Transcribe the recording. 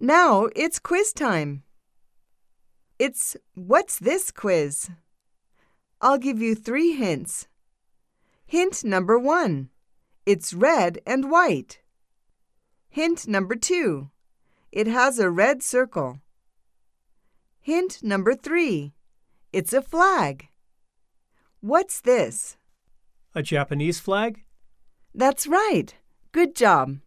Now it's quiz time. It's What's This quiz? I'll give you three hints. Hint number one It's red and white. Hint number two It has a red circle. Hint number three It's a flag. What's this? A Japanese flag? That's right. Good job.